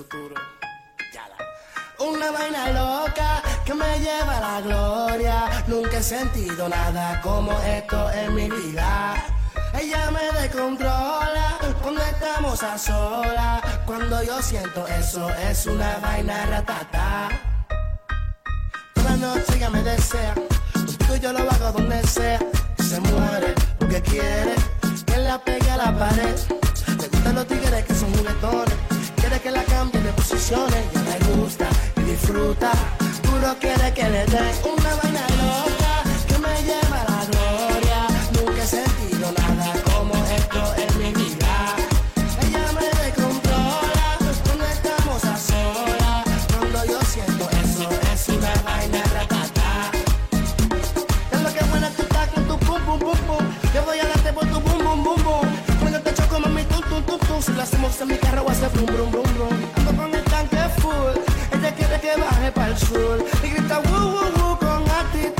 futuro. Yala. Una vaina loca que me lleva a la gloria. Nunca he sentido nada como esto en mi vida. Ella me descontrola cuando estamos a solas. Cuando yo siento eso es una vaina ratata. Toda noche ella me desea, tú yo lo hago donde sea. Se muere porque quiere que la pegue a la pared. Le gustan los tigres que son juguetones, quiere que la cambie posiciones ya me gusta y disfruta. Duro quiere que le den una vaina loca que me lleva a la gloria. Nunca he sentido nada como esto en mi vida. Ella me descontrola cuando estamos a solas. Cuando yo siento eso es una vaina ratata. Es lo que buena tú estás con tu pum pum pum pum. Yo voy adelante por tu bum bum bum bum. Cuando te choco mami tum tum tum tum. Si lo hacemos en mi carro va a ser brum brum brum brum que baje para el sur y grita woo woo woo con actitud.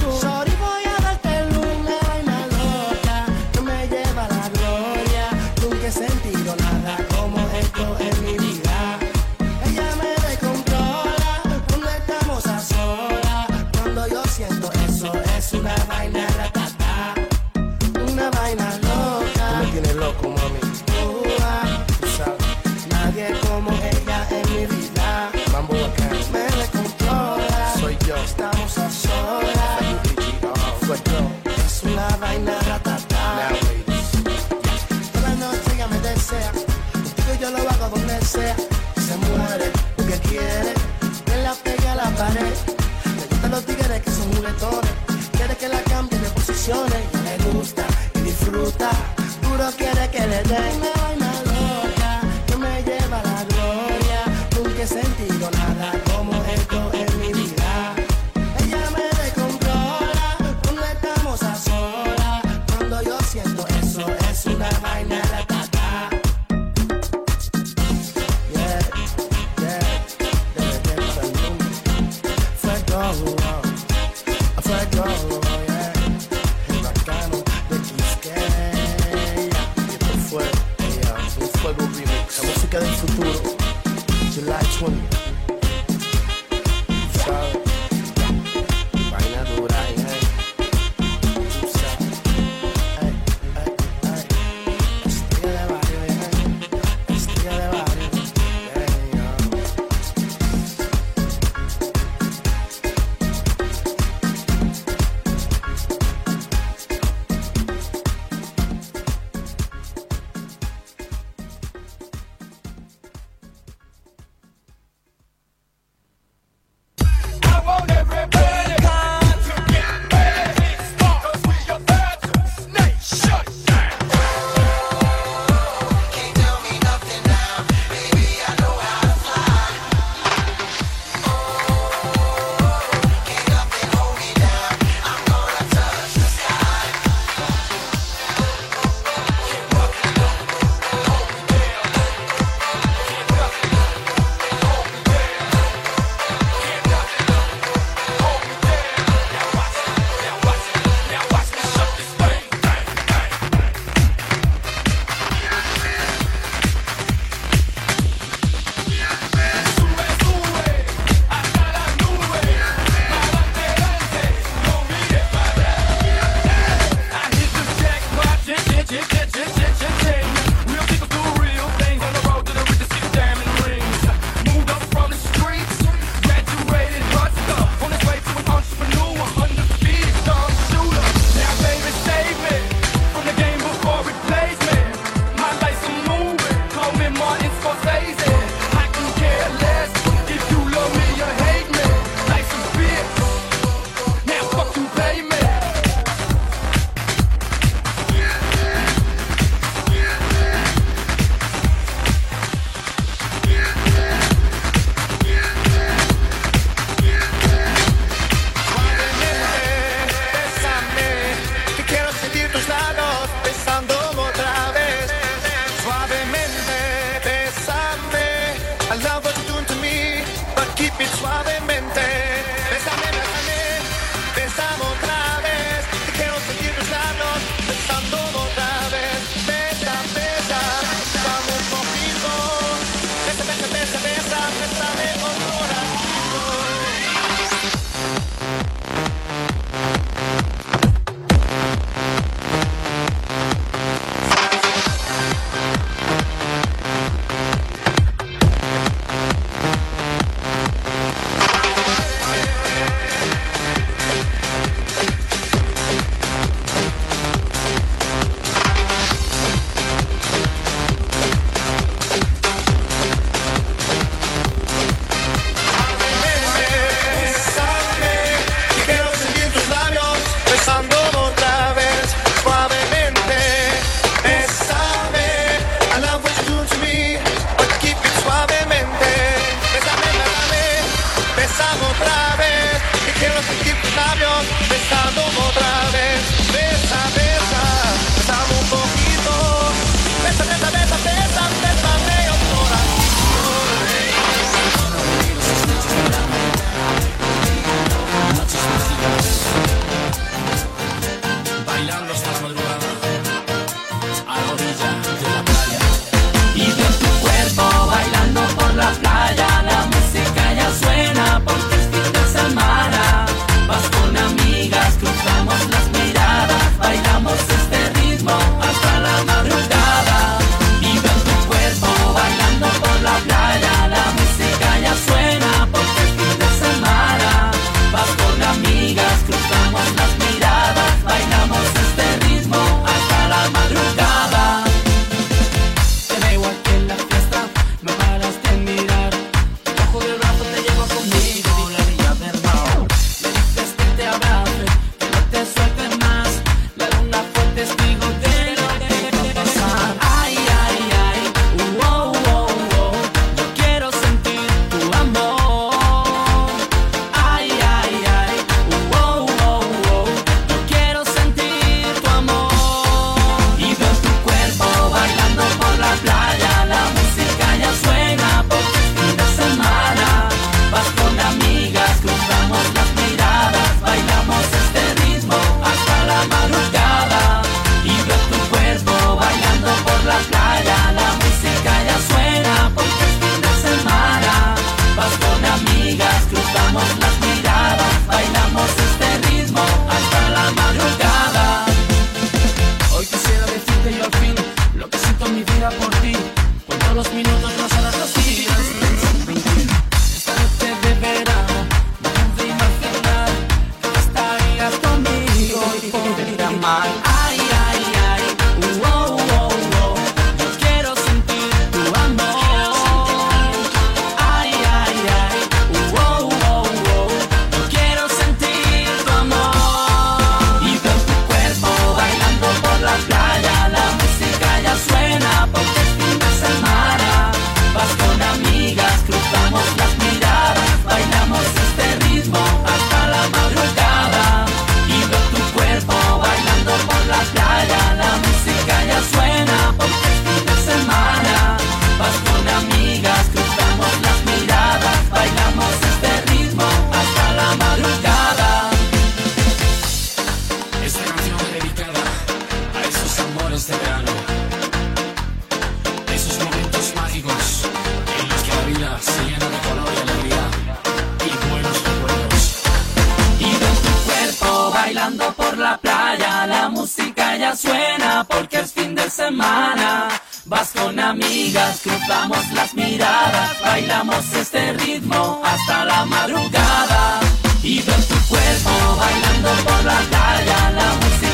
Vas con amigas, cruzamos las miradas, bailamos este ritmo hasta la madrugada. Y veo tu cuerpo bailando por la calle. la música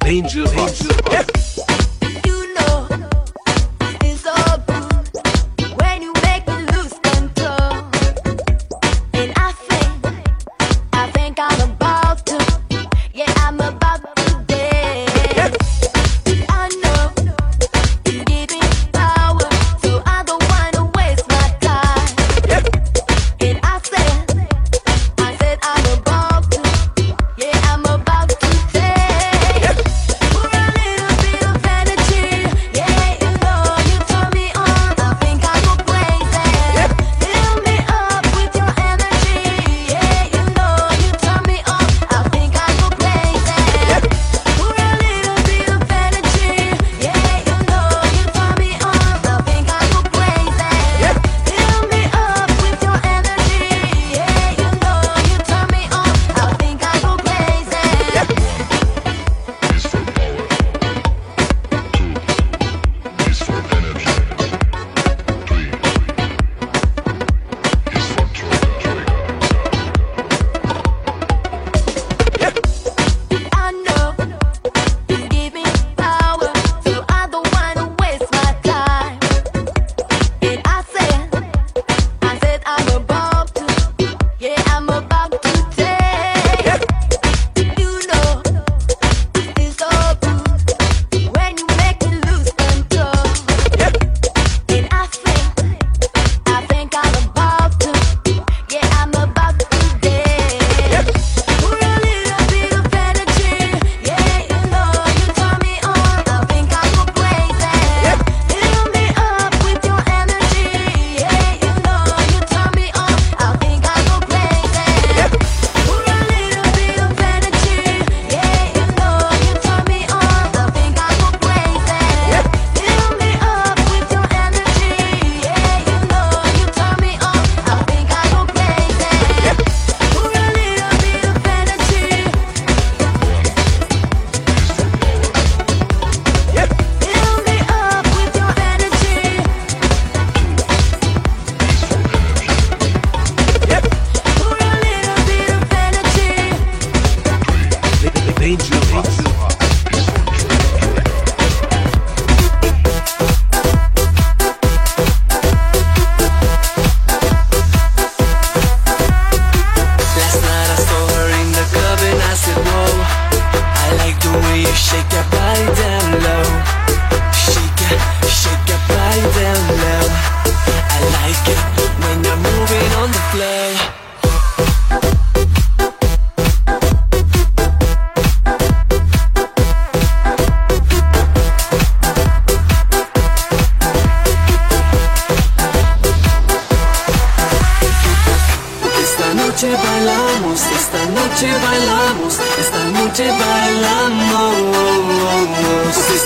Danger, danger.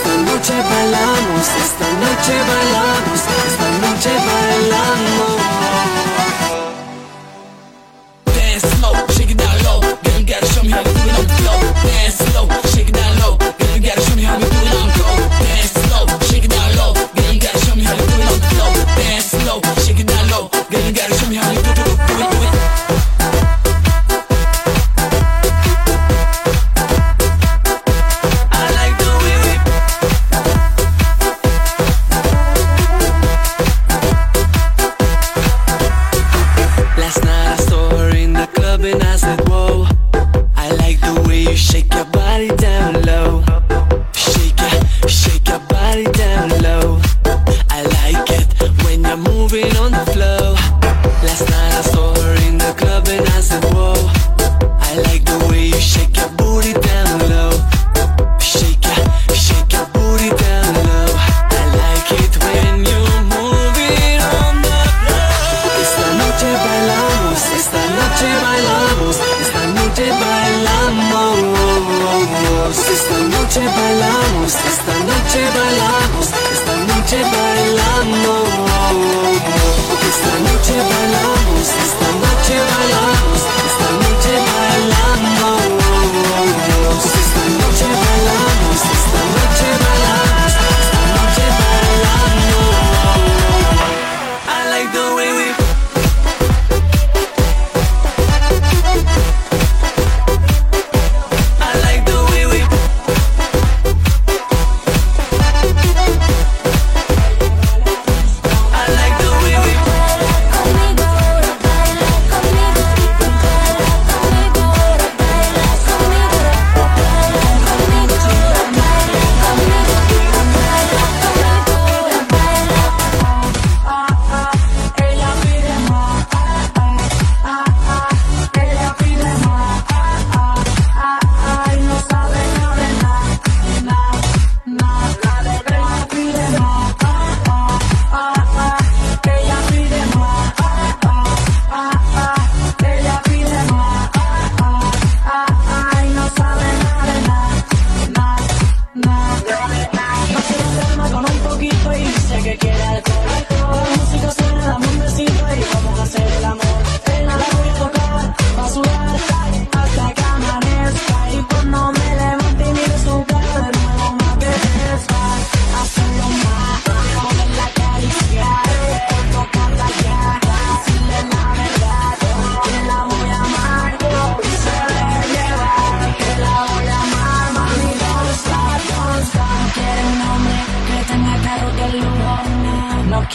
Esta noche bailamos, esta noche bailamos, esta noche bailamos.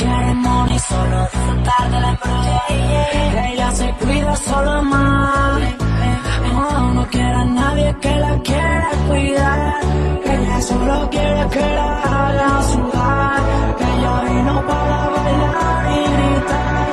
quiere money, solo disfrutar de la embrolla. Ella se cuida solo más. No, no quiere a nadie que la quiera cuidar. Ella solo quiere que la haga sudar. Ella vino para bailar y gritar.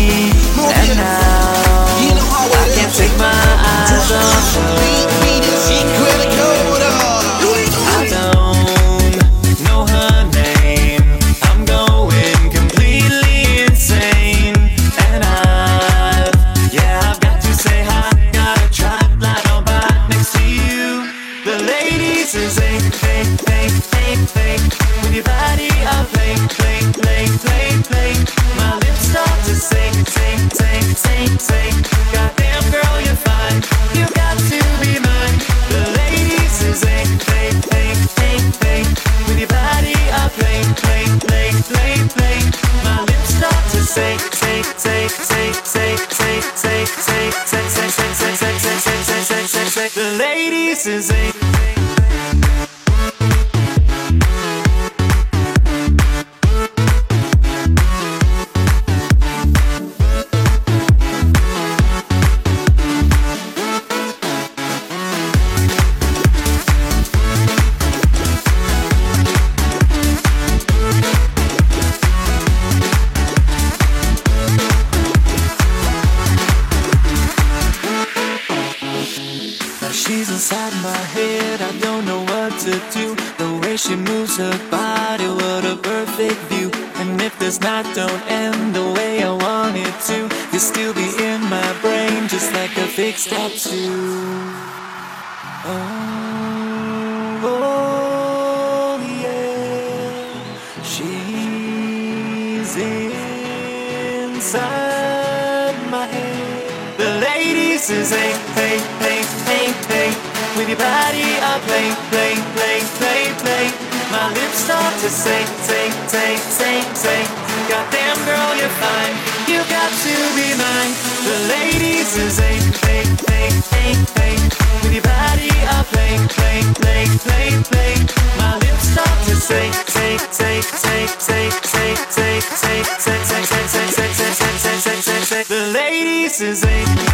and now I can't take my eyes off you. The ladies is The ladies is eight.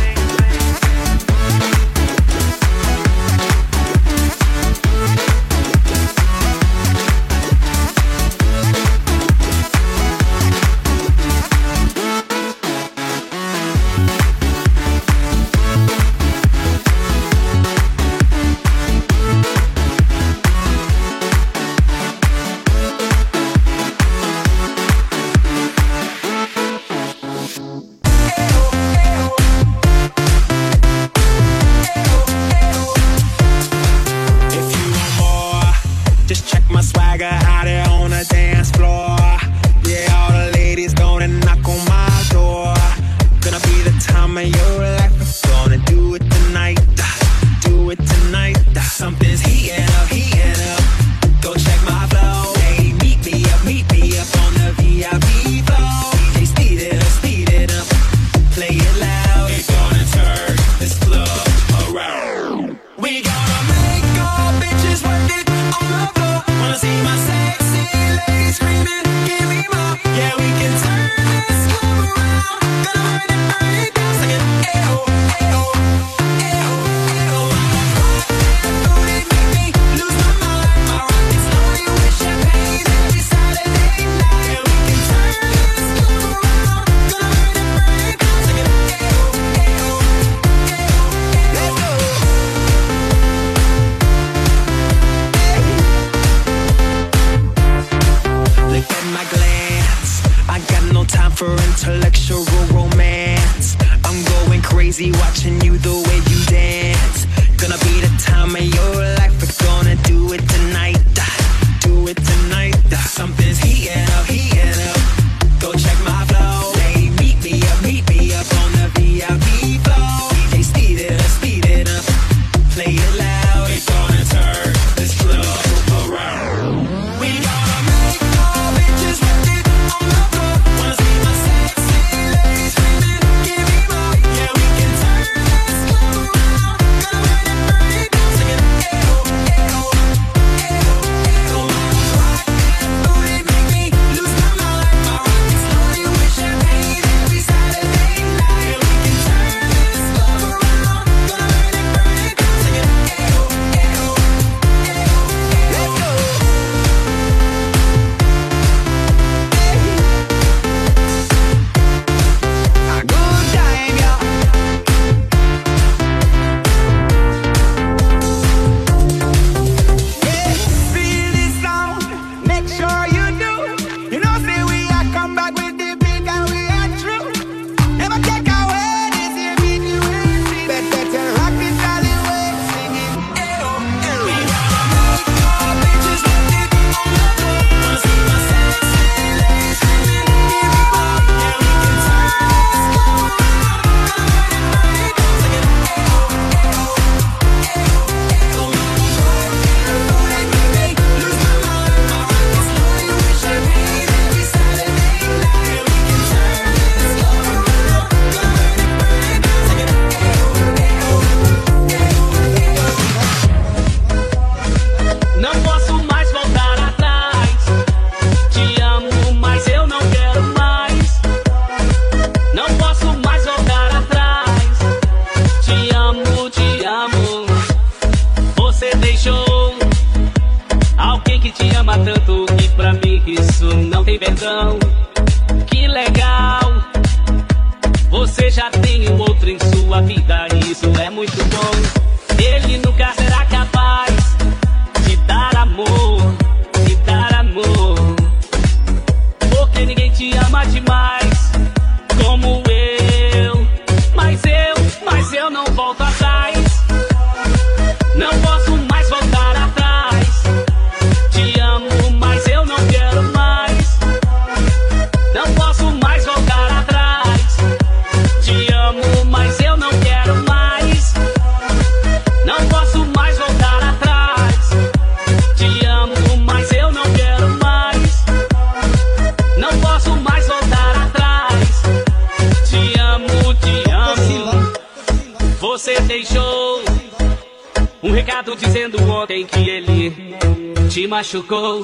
machucou?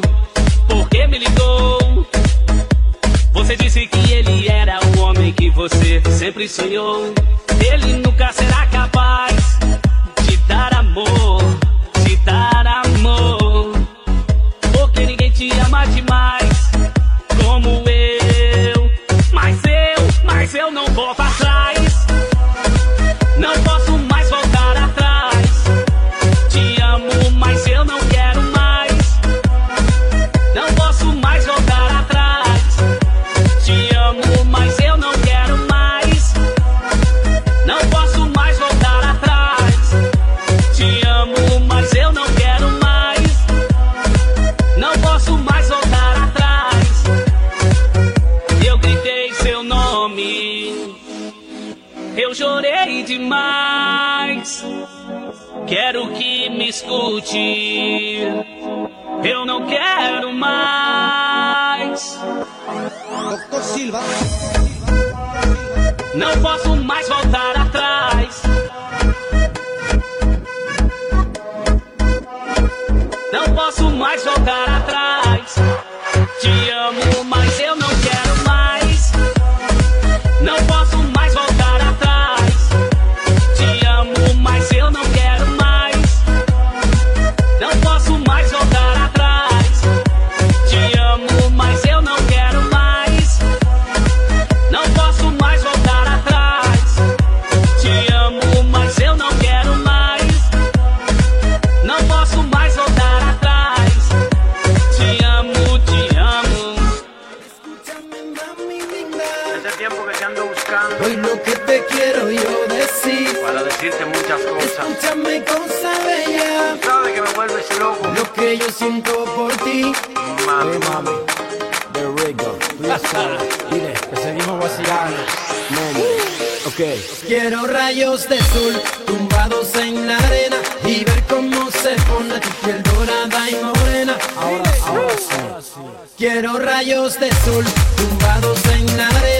Por que me ligou? Você disse que ele era o homem que você sempre sonhou. Quero que me escute. Eu não quero mais. Dr. Silva. Não posso mais voltar atrás. Não posso mais voltar atrás. yo siento por ti. Mami, eh, mami. The Rigo. Dile, que seguimos vacilando. Mami. Ok. Quiero rayos de sol tumbados en la arena y ver cómo se pone tu piel dorada y morena. Ahora, ahora sí. Quiero rayos de sol tumbados en la arena.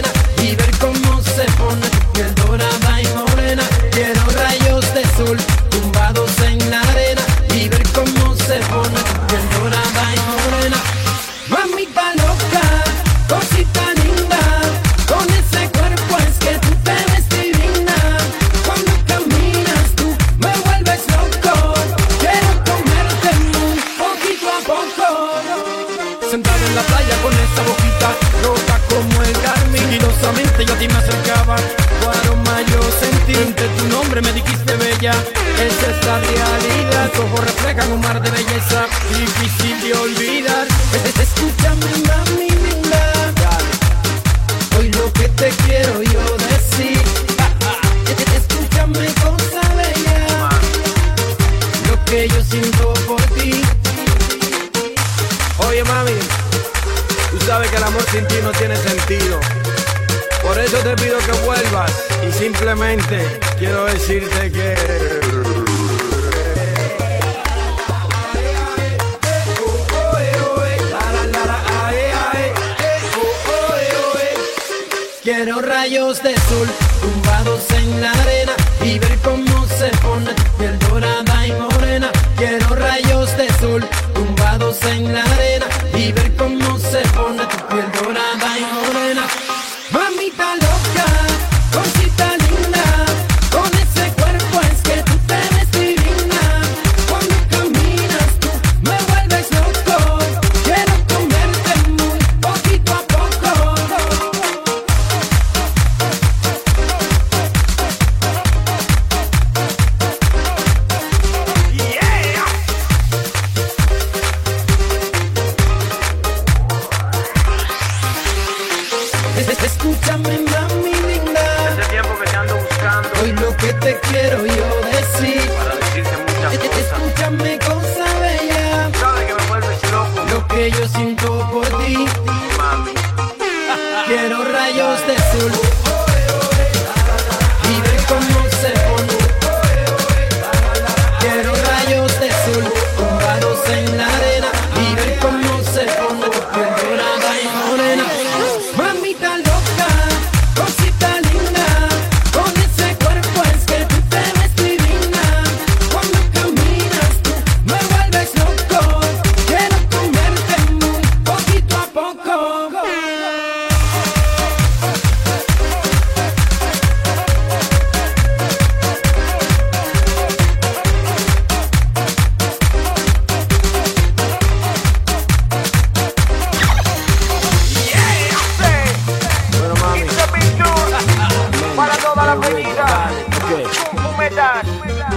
Metal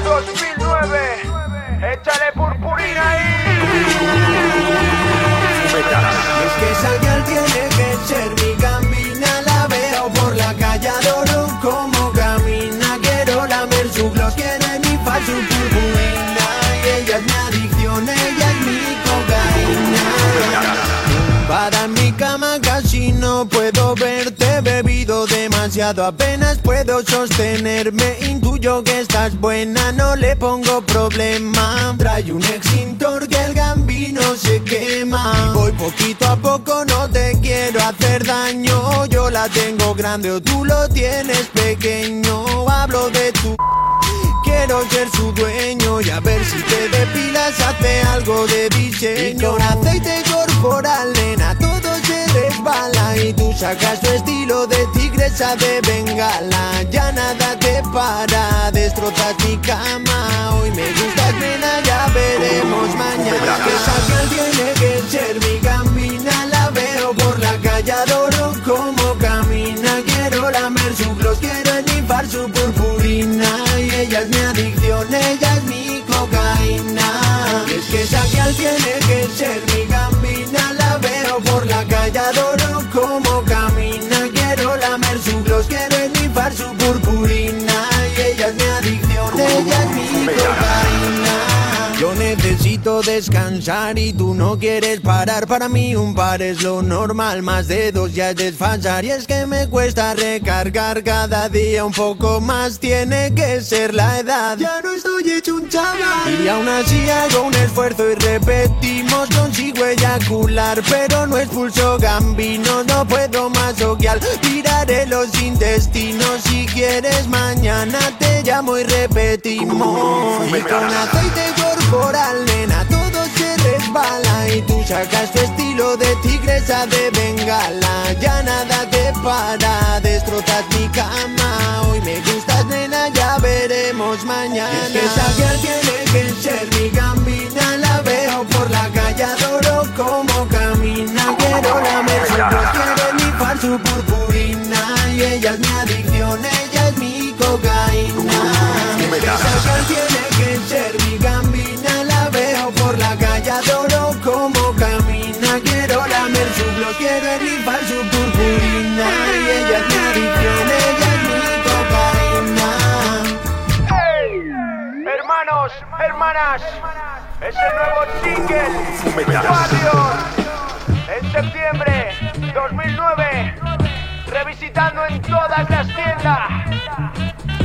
2009. Échale purpurina ahí. Metal. Es que Salgal tiene apenas puedo sostenerme. Intuyo que estás buena, no le pongo problema. Trae un extintor que el gambino se quema. Voy poquito a poco, no te quiero hacer daño. Yo la tengo grande o tú lo tienes pequeño. Hablo de tu. Quiero ser su dueño y a ver si te depilas, hace algo de diseño. Y con aceite corporal, nena, todo resbala y tú sacas tu estilo de tigresa de bengala. Ya nada te para, destrozas mi cama. Hoy me gustas, nena, ya veremos mañana. Que piel tiene que ser mi camina, la veo por la calle, adoro como camina. Quiero lamer su gloss, quiero enifar su purpurina. Y ella es mi adicción, ella es mi cocaína. Es que esa piel tiene que ser y ella es mi adicción, ella es mi cocaína. Yo necesito descansar y tú no quieres parar. Para mí un par es lo normal, más de dos ya es desfasar. Y es que me cuesta recargar cada día un poco más. Tiene que ser la edad. Ya no estoy hecho un chaval. Y aún así hago un esfuerzo y repetimos. Consigo eyacular, pero no expulso gambinos. No puedo masoquear. Tira Tiraré los intestinos. Si quieres, mañana te llamo y repetimos. Y con aceite corporal, nena, todo se resbala. Y tú sacas tu estilo de tigresa de bengala. Ya nada te para, destrozas mi cama. Hoy me gustas, nena, ya veremos mañana. Y es que esa tiene que ser mi gambina. La veo por la calle, adoro cómo camina. Quiero voz, quiero nifar su purpurina. Y ella es mi adicción, ella es mi cocaína. Esa girl tiene que ser mi gambina. La veo por la calle, adoro cómo camina. Quiero lamer su glow, quiero nifar su purpurina. Y ella es mi adicción, ella es mi cocaína. Hermanos, hermanas, es el nuevo single Warrior en septiembre 2009 revisitando en todas las tiendas.